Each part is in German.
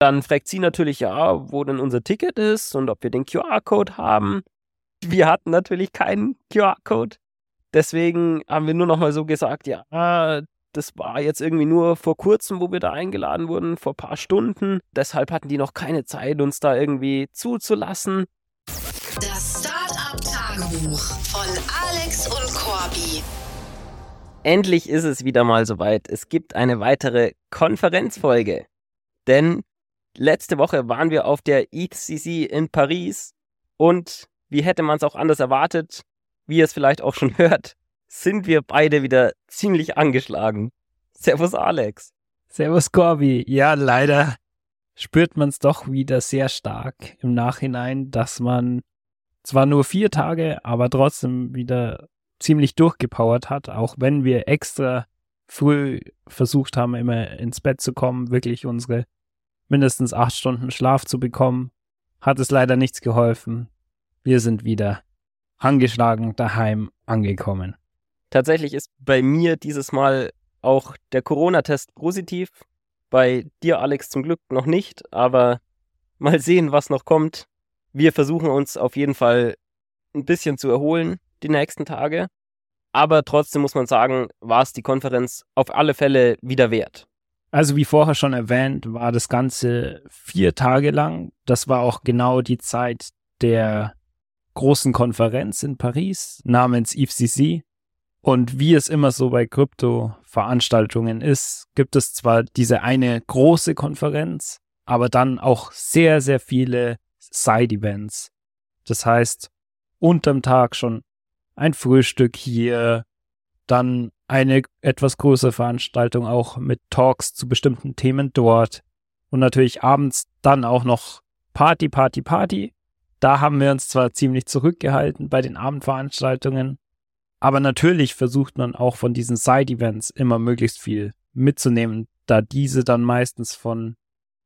Dann fragt sie natürlich, ja, wo denn unser Ticket ist und ob wir den QR-Code haben. Wir hatten natürlich keinen QR-Code. Deswegen haben wir nur noch mal so gesagt, ja, das war jetzt irgendwie nur vor kurzem, wo wir da eingeladen wurden, vor ein paar Stunden. Deshalb hatten die noch keine Zeit, uns da irgendwie zuzulassen. Das Startup-Tagebuch von Alex und Corby. Endlich ist es wieder mal soweit. Es gibt eine weitere Konferenzfolge. Denn letzte Woche waren wir auf der ETCC in Paris und wie hätte man es auch anders erwartet, wie ihr es vielleicht auch schon hört, sind wir beide wieder ziemlich angeschlagen. Servus Alex. Servus Corby. Ja, leider spürt man es doch wieder sehr stark im Nachhinein, dass man zwar nur vier Tage, aber trotzdem wieder ziemlich durchgepowert hat, auch wenn wir extra früh versucht haben, immer ins Bett zu kommen, wirklich unsere mindestens acht Stunden Schlaf zu bekommen, hat es leider nichts geholfen. Wir sind wieder angeschlagen daheim angekommen. Tatsächlich ist bei mir dieses Mal auch der Corona-Test positiv. Bei dir, Alex, zum Glück noch nicht, aber mal sehen, was noch kommt. Wir versuchen uns auf jeden Fall ein bisschen zu erholen die nächsten Tage. Aber trotzdem muss man sagen, war es die Konferenz auf alle Fälle wieder wert. Also wie vorher schon erwähnt, war das Ganze vier Tage lang. Das war auch genau die Zeit der großen Konferenz in Paris namens IFCC. Und wie es immer so bei Krypto-Veranstaltungen ist, gibt es zwar diese eine große Konferenz, aber dann auch sehr, sehr viele Side-Events. Das heißt, unterm Tag schon ein Frühstück hier, dann eine etwas größere Veranstaltung auch mit Talks zu bestimmten Themen dort und natürlich abends dann auch noch Party, Party, Party. Da haben wir uns zwar ziemlich zurückgehalten bei den Abendveranstaltungen, aber natürlich versucht man auch von diesen Side-Events immer möglichst viel mitzunehmen, da diese dann meistens von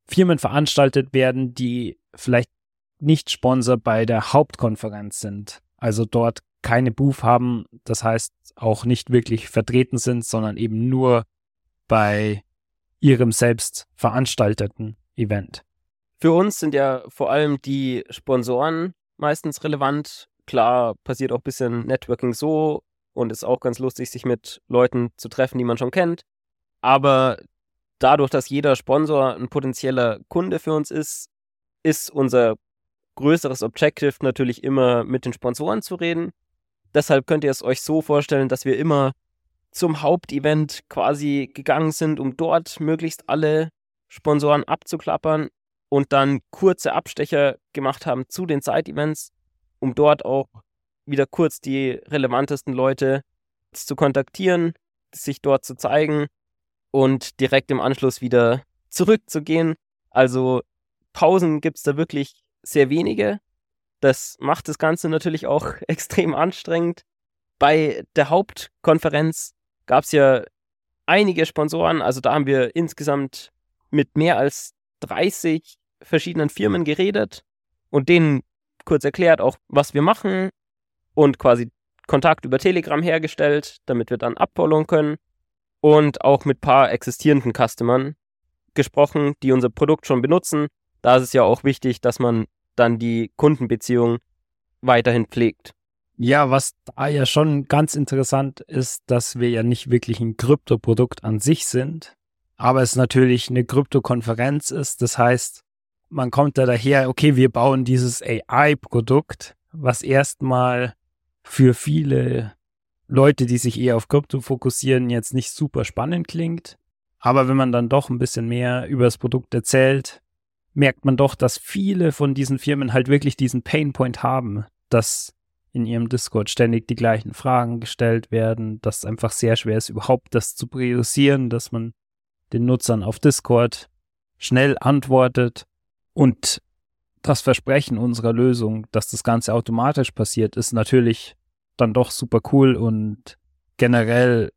Firmen veranstaltet werden, die vielleicht nicht Sponsor bei der Hauptkonferenz sind. Also dort keine Booth haben, das heißt auch nicht wirklich vertreten sind, sondern eben nur bei ihrem selbst veranstalteten Event. Für uns sind ja vor allem die Sponsoren meistens relevant, Klar passiert auch ein bisschen Networking so und ist auch ganz lustig, sich mit Leuten zu treffen, die man schon kennt. Aber dadurch, dass jeder Sponsor ein potenzieller Kunde für uns ist, ist unser größeres Objective natürlich immer mit den Sponsoren zu reden. Deshalb könnt ihr es euch so vorstellen, dass wir immer zum Hauptevent quasi gegangen sind, um dort möglichst alle Sponsoren abzuklappern und dann kurze Abstecher gemacht haben zu den Side-Events, um dort auch wieder kurz die relevantesten Leute zu kontaktieren, sich dort zu zeigen und direkt im Anschluss wieder zurückzugehen. Also Pausen gibt es da wirklich sehr wenige. Das macht das Ganze natürlich auch extrem anstrengend. Bei der Hauptkonferenz gab es ja einige Sponsoren, also da haben wir insgesamt mit mehr als 30 verschiedenen Firmen geredet und denen kurz erklärt, auch was wir machen und quasi Kontakt über Telegram hergestellt, damit wir dann abfollowen können und auch mit paar existierenden Customern gesprochen, die unser Produkt schon benutzen. Da ist es ja auch wichtig, dass man dann die Kundenbeziehung weiterhin pflegt. Ja, was da ja schon ganz interessant ist, dass wir ja nicht wirklich ein Kryptoprodukt an sich sind, aber es natürlich eine Kryptokonferenz ist. Das heißt, man kommt da daher, okay, wir bauen dieses AI-Produkt, was erstmal für viele Leute, die sich eher auf Krypto fokussieren, jetzt nicht super spannend klingt. Aber wenn man dann doch ein bisschen mehr über das Produkt erzählt, merkt man doch, dass viele von diesen Firmen halt wirklich diesen Painpoint haben, dass in ihrem Discord ständig die gleichen Fragen gestellt werden, dass es einfach sehr schwer ist, überhaupt das zu priorisieren, dass man den Nutzern auf Discord schnell antwortet. Und das Versprechen unserer Lösung, dass das Ganze automatisch passiert, ist natürlich dann doch super cool. Und generell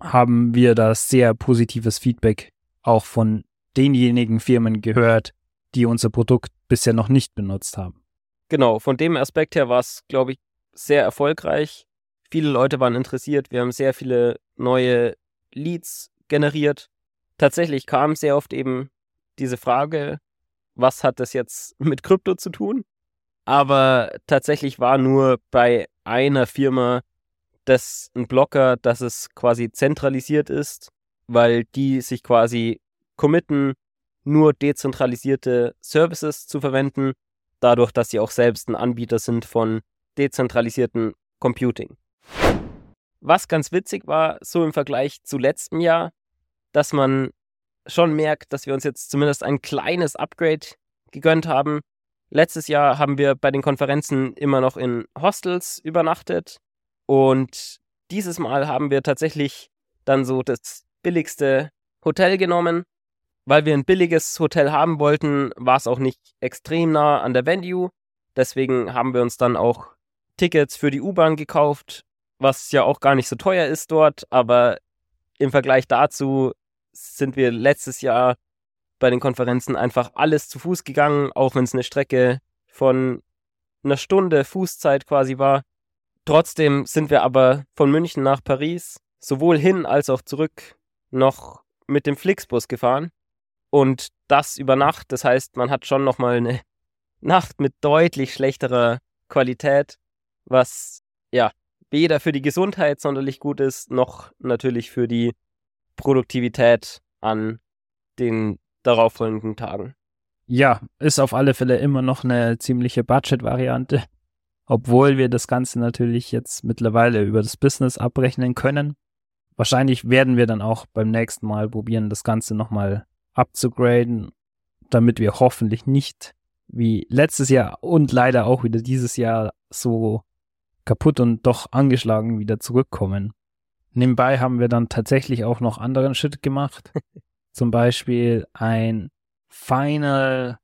haben wir da sehr positives Feedback auch von denjenigen Firmen gehört, die unser Produkt bisher noch nicht benutzt haben. Genau, von dem Aspekt her war es, glaube ich, sehr erfolgreich. Viele Leute waren interessiert. Wir haben sehr viele neue Leads generiert. Tatsächlich kam sehr oft eben diese Frage, was hat das jetzt mit Krypto zu tun? Aber tatsächlich war nur bei einer Firma das ein Blocker, dass es quasi zentralisiert ist, weil die sich quasi committen, nur dezentralisierte Services zu verwenden, dadurch, dass sie auch selbst ein Anbieter sind von dezentralisierten Computing. Was ganz witzig war, so im Vergleich zu letztem Jahr, dass man schon merkt, dass wir uns jetzt zumindest ein kleines Upgrade gegönnt haben. Letztes Jahr haben wir bei den Konferenzen immer noch in Hostels übernachtet und dieses Mal haben wir tatsächlich dann so das billigste Hotel genommen. Weil wir ein billiges Hotel haben wollten, war es auch nicht extrem nah an der Venue. Deswegen haben wir uns dann auch Tickets für die U-Bahn gekauft, was ja auch gar nicht so teuer ist dort, aber im Vergleich dazu sind wir letztes Jahr bei den Konferenzen einfach alles zu Fuß gegangen, auch wenn es eine Strecke von einer Stunde Fußzeit quasi war. Trotzdem sind wir aber von München nach Paris sowohl hin als auch zurück noch mit dem Flixbus gefahren und das über Nacht. Das heißt, man hat schon nochmal eine Nacht mit deutlich schlechterer Qualität, was ja weder für die Gesundheit sonderlich gut ist, noch natürlich für die Produktivität an den darauffolgenden Tagen. Ja, ist auf alle Fälle immer noch eine ziemliche Budget-Variante, obwohl wir das Ganze natürlich jetzt mittlerweile über das Business abrechnen können. Wahrscheinlich werden wir dann auch beim nächsten Mal probieren, das Ganze nochmal abzugraden, damit wir hoffentlich nicht wie letztes Jahr und leider auch wieder dieses Jahr so kaputt und doch angeschlagen wieder zurückkommen. Nebenbei haben wir dann tatsächlich auch noch anderen Shit gemacht. Zum Beispiel ein Final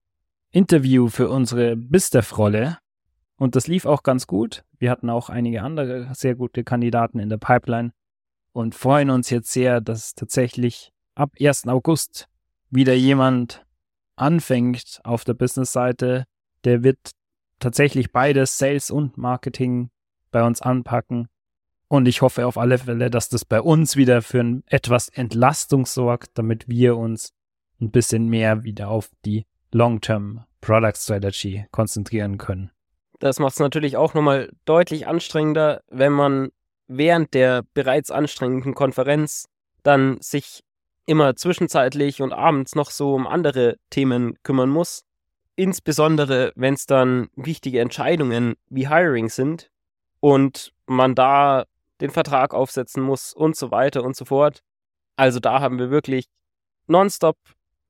Interview für unsere Bistef-Rolle. Und das lief auch ganz gut. Wir hatten auch einige andere sehr gute Kandidaten in der Pipeline und freuen uns jetzt sehr, dass tatsächlich ab 1. August wieder jemand anfängt auf der Business-Seite, der wird tatsächlich beides Sales und Marketing bei uns anpacken. Und ich hoffe auf alle Fälle, dass das bei uns wieder für ein etwas Entlastung sorgt, damit wir uns ein bisschen mehr wieder auf die Long-Term Product Strategy konzentrieren können. Das macht es natürlich auch nochmal deutlich anstrengender, wenn man während der bereits anstrengenden Konferenz dann sich immer zwischenzeitlich und abends noch so um andere Themen kümmern muss. Insbesondere, wenn es dann wichtige Entscheidungen wie Hiring sind und man da den Vertrag aufsetzen muss und so weiter und so fort. Also da haben wir wirklich nonstop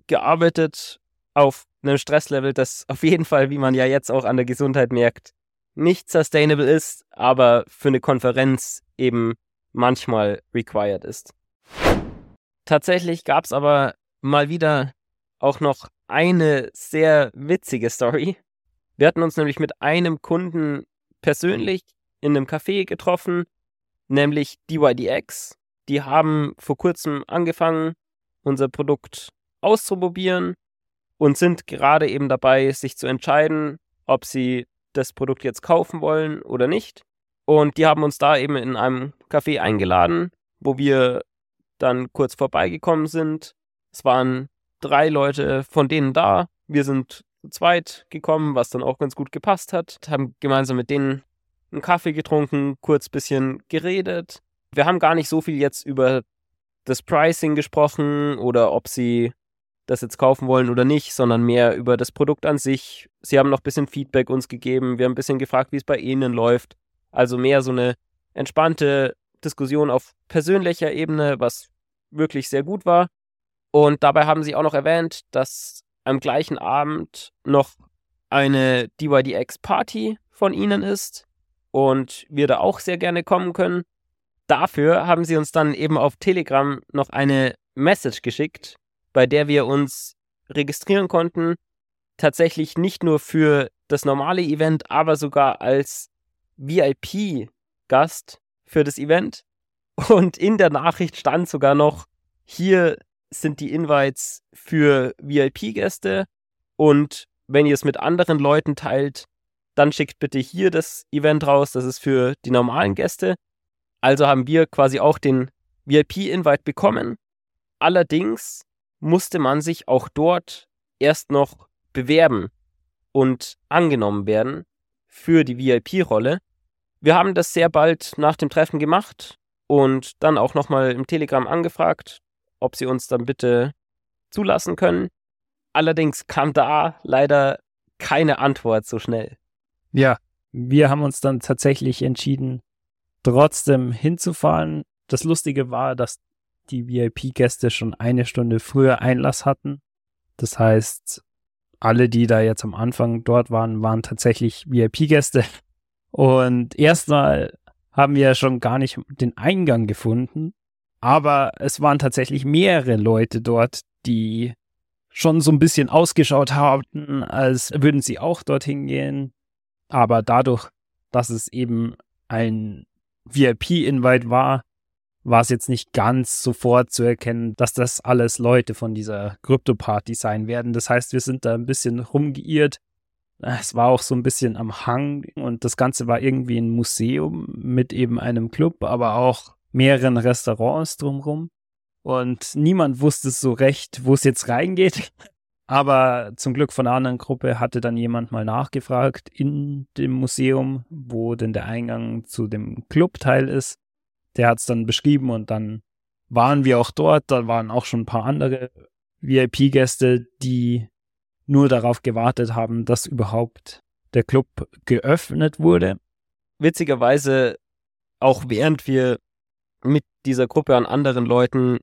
gearbeitet auf einem Stresslevel, das auf jeden Fall, wie man ja jetzt auch an der Gesundheit merkt, nicht sustainable ist, aber für eine Konferenz eben manchmal required ist. Tatsächlich gab es aber mal wieder auch noch eine sehr witzige Story. Wir hatten uns nämlich mit einem Kunden persönlich in einem Café getroffen, nämlich DYDX. Die haben vor kurzem angefangen, unser Produkt auszuprobieren und sind gerade eben dabei, sich zu entscheiden, ob sie das Produkt jetzt kaufen wollen oder nicht. Und die haben uns da eben in einem Café eingeladen, wo wir dann kurz vorbeigekommen sind. Es waren drei Leute von denen da. Wir sind zu zweit gekommen, was dann auch ganz gut gepasst hat. Haben gemeinsam mit denen einen Kaffee getrunken, kurz bisschen geredet. Wir haben gar nicht so viel jetzt über das Pricing gesprochen oder ob sie das jetzt kaufen wollen oder nicht, sondern mehr über das Produkt an sich. Sie haben noch ein bisschen Feedback uns gegeben. Wir haben ein bisschen gefragt, wie es bei ihnen läuft. Also mehr so eine entspannte Diskussion auf persönlicher Ebene, was wirklich sehr gut war. Und dabei haben sie auch noch erwähnt, dass am gleichen Abend noch eine DYDX Party von ihnen ist und wir da auch sehr gerne kommen können. Dafür haben sie uns dann eben auf Telegram noch eine Message geschickt, bei der wir uns registrieren konnten. Tatsächlich nicht nur für das normale Event, aber sogar als VIP-Gast für das Event. Und in der Nachricht stand sogar noch, hier sind die Invites für VIP-Gäste und wenn ihr es mit anderen Leuten teilt, dann schickt bitte hier das Event raus, das ist für die normalen Gäste. Also haben wir quasi auch den VIP-Invite bekommen. Allerdings musste man sich auch dort erst noch bewerben und angenommen werden für die VIP-Rolle. Wir haben das sehr bald nach dem Treffen gemacht und dann auch nochmal im Telegram angefragt, ob sie uns dann bitte zulassen können. Allerdings kam da leider keine Antwort so schnell. Ja, wir haben uns dann tatsächlich entschieden, trotzdem hinzufahren. Das Lustige war, dass die VIP-Gäste schon eine Stunde früher Einlass hatten. Das heißt, alle, die da jetzt am Anfang dort waren, waren tatsächlich VIP-Gäste. Und erstmal haben wir schon gar nicht den Eingang gefunden. Aber es waren tatsächlich mehrere Leute dort, die schon so ein bisschen ausgeschaut haben, als würden sie auch dorthin gehen. Aber dadurch, dass es eben ein VIP-Invite war, war es jetzt nicht ganz sofort zu erkennen, dass das alles Leute von dieser Krypto-Party sein werden. Das heißt, wir sind da ein bisschen rumgeirrt. Es war auch so ein bisschen am Hang und das Ganze war irgendwie ein Museum mit eben einem Club, aber auch mehreren Restaurants drumherum. Und niemand wusste so recht, wo es jetzt reingeht. Aber zum Glück von einer anderen Gruppe hatte dann jemand mal nachgefragt in dem Museum, wo denn der Eingang zu dem Clubteil ist. Der hat es dann beschrieben und dann waren wir auch dort. Da waren auch schon ein paar andere VIP-Gäste, die nur darauf gewartet haben, dass überhaupt der Club geöffnet wurde. Witzigerweise, auch während wir mit dieser Gruppe an anderen Leuten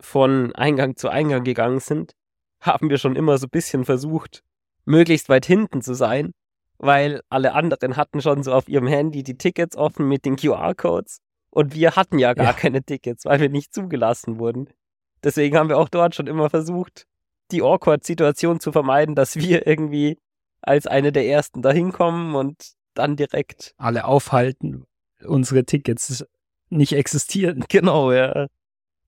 von Eingang zu Eingang gegangen sind, haben wir schon immer so ein bisschen versucht, möglichst weit hinten zu sein, weil alle anderen hatten schon so auf ihrem Handy die Tickets offen mit den QR-Codes und wir hatten ja gar ja. keine Tickets, weil wir nicht zugelassen wurden. Deswegen haben wir auch dort schon immer versucht, die Awkward-Situation zu vermeiden, dass wir irgendwie als eine der ersten da hinkommen und dann direkt alle aufhalten, unsere Tickets nicht existieren. Genau, ja.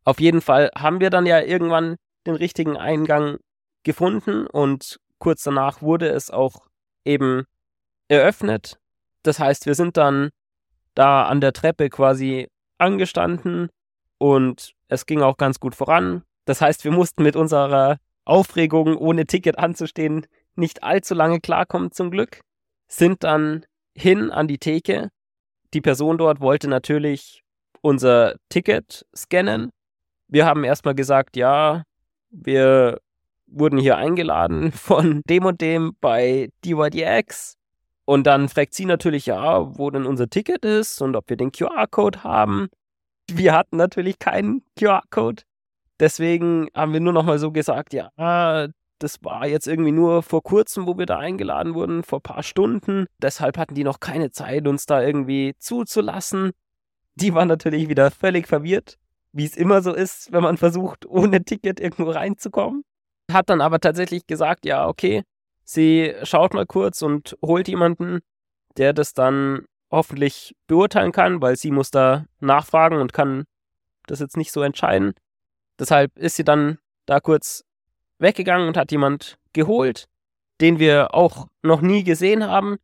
Auf jeden Fall haben wir dann ja irgendwann den richtigen Eingang gefunden und kurz danach wurde es auch eben eröffnet. Das heißt, wir sind dann da an der Treppe quasi angestanden und es ging auch ganz gut voran. Das heißt, wir mussten mit unserer Aufregung, ohne Ticket anzustehen, nicht allzu lange klarkommen zum Glück. Sind dann hin an die Theke. Die Person dort wollte natürlich unser Ticket scannen. Wir haben erstmal gesagt, ja, wir wurden hier eingeladen von dem und dem bei DYDX. Und dann fragt sie natürlich, ja, wo denn unser Ticket ist und ob wir den QR-Code haben. Wir hatten natürlich keinen QR-Code. Deswegen haben wir nur noch mal so gesagt, ja, das war jetzt irgendwie nur vor kurzem, wo wir da eingeladen wurden, vor ein paar Stunden. Deshalb hatten die noch keine Zeit, uns da irgendwie zuzulassen. Die waren natürlich wieder völlig verwirrt, wie es immer so ist, wenn man versucht, ohne Ticket irgendwo reinzukommen. Hat dann aber tatsächlich gesagt, ja, okay, sie schaut mal kurz und holt jemanden, der das dann hoffentlich beurteilen kann, weil sie muss da nachfragen und kann das jetzt nicht so entscheiden. Deshalb ist sie dann da kurz weggegangen und hat jemand geholt, den wir auch noch nie gesehen haben.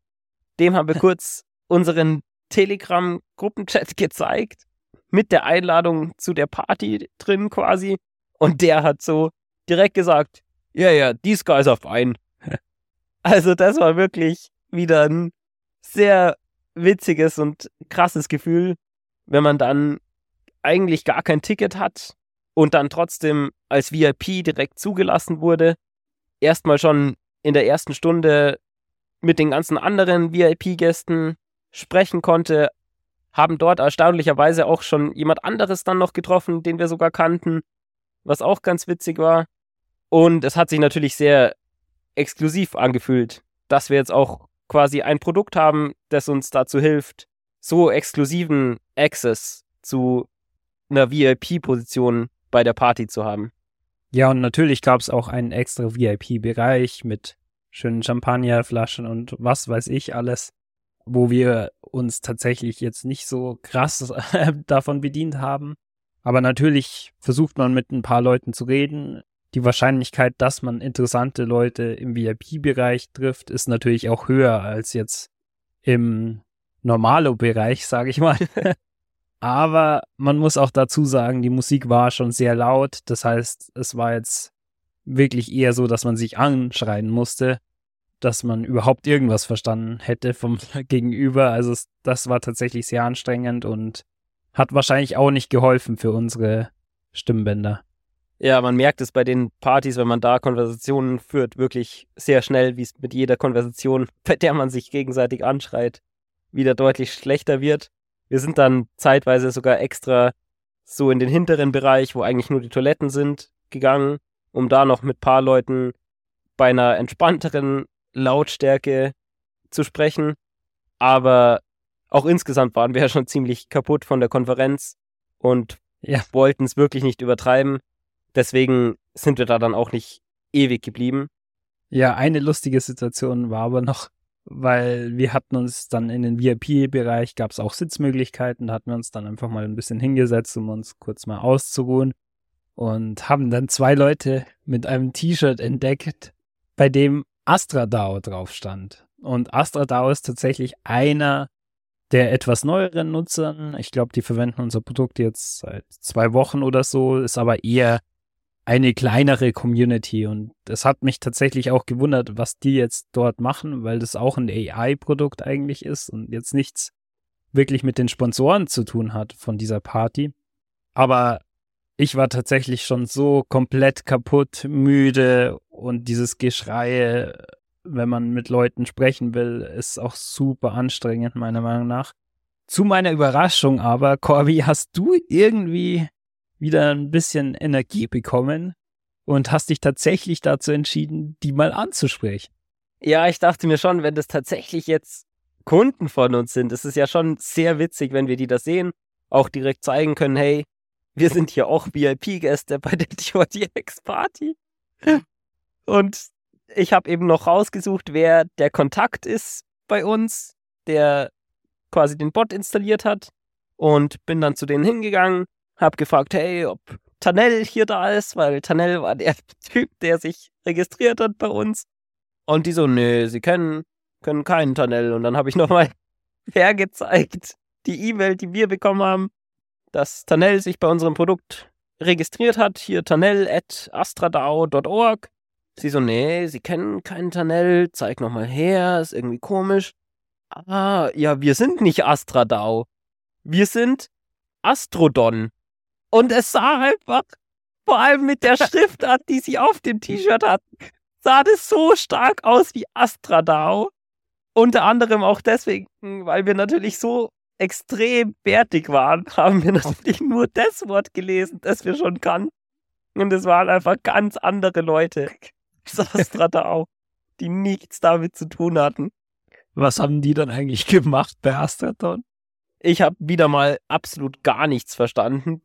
Dem haben wir kurz unseren Telegram-Gruppenchat gezeigt, mit der Einladung zu der Party drin quasi. Und der hat so direkt gesagt, ja, ja, these guys are fine. also das war wirklich wieder ein sehr witziges und krasses Gefühl, wenn man dann eigentlich gar kein Ticket hat und dann trotzdem als VIP direkt zugelassen wurde. Erstmal schon in der ersten Stunde mit den ganzen anderen VIP-Gästen sprechen konnte, haben dort erstaunlicherweise auch schon jemand anderes dann noch getroffen, den wir sogar kannten, was auch ganz witzig war. Und es hat sich natürlich sehr exklusiv angefühlt, dass wir jetzt auch quasi ein Produkt haben, das uns dazu hilft, so exklusiven Access zu einer VIP-Position bei der Party zu haben. Ja, und natürlich gab es auch einen extra VIP-Bereich mit schönen Champagnerflaschen und was weiß ich alles, wo wir uns tatsächlich jetzt nicht so krass davon bedient haben. Aber natürlich versucht man mit ein paar Leuten zu reden. Die Wahrscheinlichkeit, dass man interessante Leute im VIP-Bereich trifft, ist natürlich auch höher als jetzt im Normalo-Bereich, sage ich mal. Aber man muss auch dazu sagen, die Musik war schon sehr laut. Das heißt, es war jetzt wirklich eher so, dass man sich anschreien musste, dass man überhaupt irgendwas verstanden hätte vom Gegenüber. Also das war tatsächlich sehr anstrengend und hat wahrscheinlich auch nicht geholfen für unsere Stimmbänder. Ja, man merkt es bei den Partys, wenn man da Konversationen führt, wirklich sehr schnell, wie es mit jeder Konversation, bei der man sich gegenseitig anschreit, wieder deutlich schlechter wird. Wir sind dann zeitweise sogar extra so in den hinteren Bereich, wo eigentlich nur die Toiletten sind, gegangen, um da noch mit paar Leuten bei einer entspannteren Lautstärke zu sprechen. Aber auch insgesamt waren wir ja schon ziemlich kaputt von der Konferenz und ja. wollten es wirklich nicht übertreiben. Deswegen sind wir da dann auch nicht ewig geblieben. Ja, eine lustige Situation war aber noch, weil wir hatten uns dann in den VIP-Bereich, gab es auch Sitzmöglichkeiten, da hatten wir uns dann einfach mal ein bisschen hingesetzt, um uns kurz mal auszuruhen und haben dann zwei Leute mit einem T-Shirt entdeckt, bei dem Astra DAO drauf stand. Und Astra DAO ist tatsächlich einer der etwas neueren Nutzern. Ich glaube, die verwenden unser Produkt jetzt seit zwei Wochen oder so, ist aber eher eine kleinere Community und es hat mich tatsächlich auch gewundert, was die jetzt dort machen, weil das auch ein AI-Produkt eigentlich ist und jetzt nichts wirklich mit den Sponsoren zu tun hat von dieser Party. Aber ich war tatsächlich schon so komplett kaputt, müde und dieses Geschrei, wenn man mit Leuten sprechen will, ist auch super anstrengend, meiner Meinung nach. Zu meiner Überraschung aber, Corby, hast du irgendwie wieder ein bisschen Energie bekommen und hast dich tatsächlich dazu entschieden, die mal anzusprechen. Ja, ich dachte mir schon, wenn das tatsächlich jetzt Kunden von uns sind, ist es ja schon sehr witzig, wenn wir die da sehen, auch direkt zeigen können, hey, wir sind hier auch VIP-Gäste bei der DODX Party. Und ich habe eben noch rausgesucht, wer der Kontakt ist bei uns, der quasi den Bot installiert hat und bin dann zu denen hingegangen, hab gefragt, hey, ob Tanel hier da ist, weil Tanel war der Typ, der sich registriert hat bei uns. Und die so, nee, sie kennen, können keinen Tanel. Und dann habe ich nochmal hergezeigt, die E-Mail, die wir bekommen haben, dass Tanel sich bei unserem Produkt registriert hat. Hier tanel at astradao.org. Sie so, nee, sie kennen keinen Tanel, zeig nochmal her, ist irgendwie komisch. Ah, ja, wir sind nicht Astradao. Wir sind Astrodon. Und es sah einfach, vor allem mit der Schriftart, die sie auf dem T-Shirt hatten, sah das so stark aus wie Astradao. Unter anderem auch deswegen, weil wir natürlich so extrem fertig waren, haben wir natürlich nur das Wort gelesen, das wir schon kannten. Und es waren einfach ganz andere Leute. Astradao, die nichts damit zu tun hatten. Was haben die dann eigentlich gemacht bei Astradon? Ich habe wieder mal absolut gar nichts verstanden.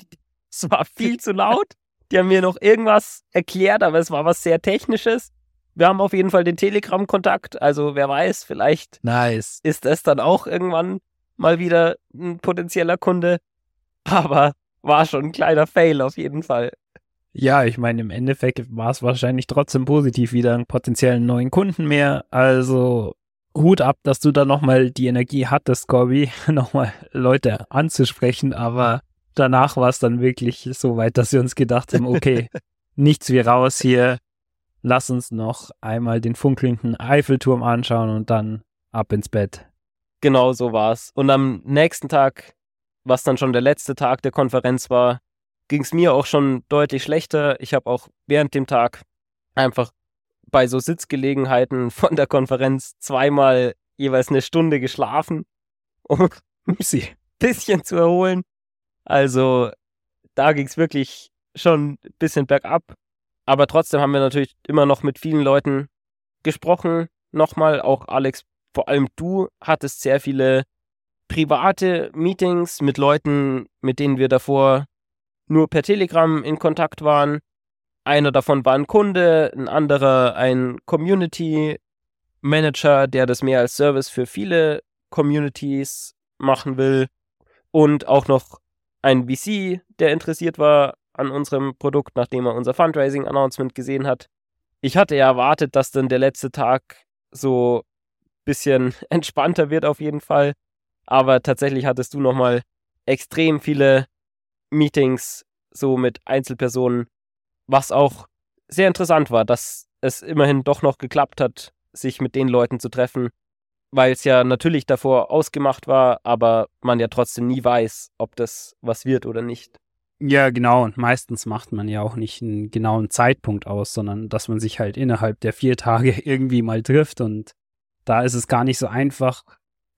Es war viel zu laut. Die haben mir noch irgendwas erklärt, aber es war was sehr Technisches. Wir haben auf jeden Fall den Telegram-Kontakt. Also wer weiß, vielleicht nice. ist es dann auch irgendwann mal wieder ein potenzieller Kunde. Aber war schon ein kleiner Fail auf jeden Fall. Ja, ich meine, im Endeffekt war es wahrscheinlich trotzdem positiv wieder einen potenziellen neuen Kunden mehr. Also Hut ab, dass du da nochmal die Energie hattest, Corby, nochmal Leute anzusprechen, aber danach war es dann wirklich so weit, dass wir uns gedacht haben, okay, nichts wie raus hier, lass uns noch einmal den funkelnden Eiffelturm anschauen und dann ab ins Bett. Genau so war's. Und am nächsten Tag, was dann schon der letzte Tag der Konferenz war, ging es mir auch schon deutlich schlechter. Ich habe auch während dem Tag einfach bei so Sitzgelegenheiten von der Konferenz zweimal jeweils eine Stunde geschlafen, um sie ein bisschen zu erholen. Also da ging es wirklich schon ein bisschen bergab. Aber trotzdem haben wir natürlich immer noch mit vielen Leuten gesprochen. Nochmal, auch Alex, vor allem du hattest sehr viele private Meetings mit Leuten, mit denen wir davor nur per Telegram in Kontakt waren. Einer davon war ein Kunde, ein anderer ein Community Manager, der das mehr als Service für viele Communities machen will. Und auch noch ein VC, der interessiert war an unserem Produkt, nachdem er unser Fundraising-Announcement gesehen hat. Ich hatte ja erwartet, dass dann der letzte Tag so ein bisschen entspannter wird auf jeden Fall. Aber tatsächlich hattest du nochmal extrem viele Meetings so mit Einzelpersonen, was auch sehr interessant war, dass es immerhin doch noch geklappt hat, sich mit den Leuten zu treffen, weil es ja natürlich davor ausgemacht war, aber man ja trotzdem nie weiß, ob das was wird oder nicht. Ja, genau. Und meistens macht man ja auch nicht einen genauen Zeitpunkt aus, sondern dass man sich halt innerhalb der vier Tage irgendwie mal trifft. Und da ist es gar nicht so einfach,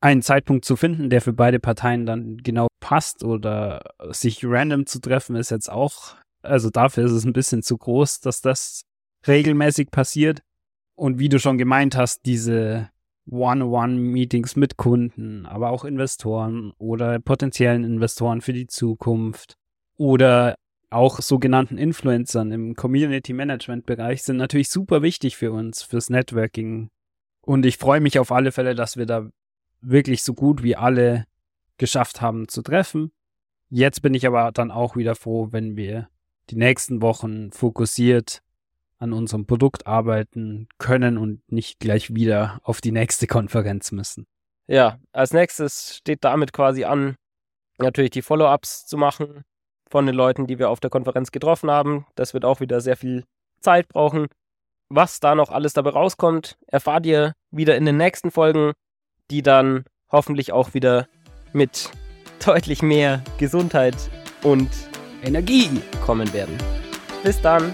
einen Zeitpunkt zu finden, der für beide Parteien dann genau passt oder sich random zu treffen, ist jetzt auch, also dafür ist es ein bisschen zu groß, dass das regelmäßig passiert. Und wie du schon gemeint hast, diese One-on-One-Meetings mit Kunden, aber auch Investoren oder potenziellen Investoren für die Zukunft oder auch sogenannten Influencern im Community Management Bereich sind natürlich super wichtig für uns, fürs Networking. Und ich freue mich auf alle Fälle, dass wir da wirklich so gut wie alle geschafft haben zu treffen. Jetzt bin ich aber dann auch wieder froh, wenn wir die nächsten Wochen fokussiert an unserem Produkt arbeiten können und nicht gleich wieder auf die nächste Konferenz müssen. Ja, als nächstes steht damit quasi an, natürlich die Follow-ups zu machen von den Leuten, die wir auf der Konferenz getroffen haben. Das wird auch wieder sehr viel Zeit brauchen. Was da noch alles dabei rauskommt, erfahrt ihr wieder in den nächsten Folgen, die dann hoffentlich auch wieder mit deutlich mehr Gesundheit und Energie kommen werden. Bis dann.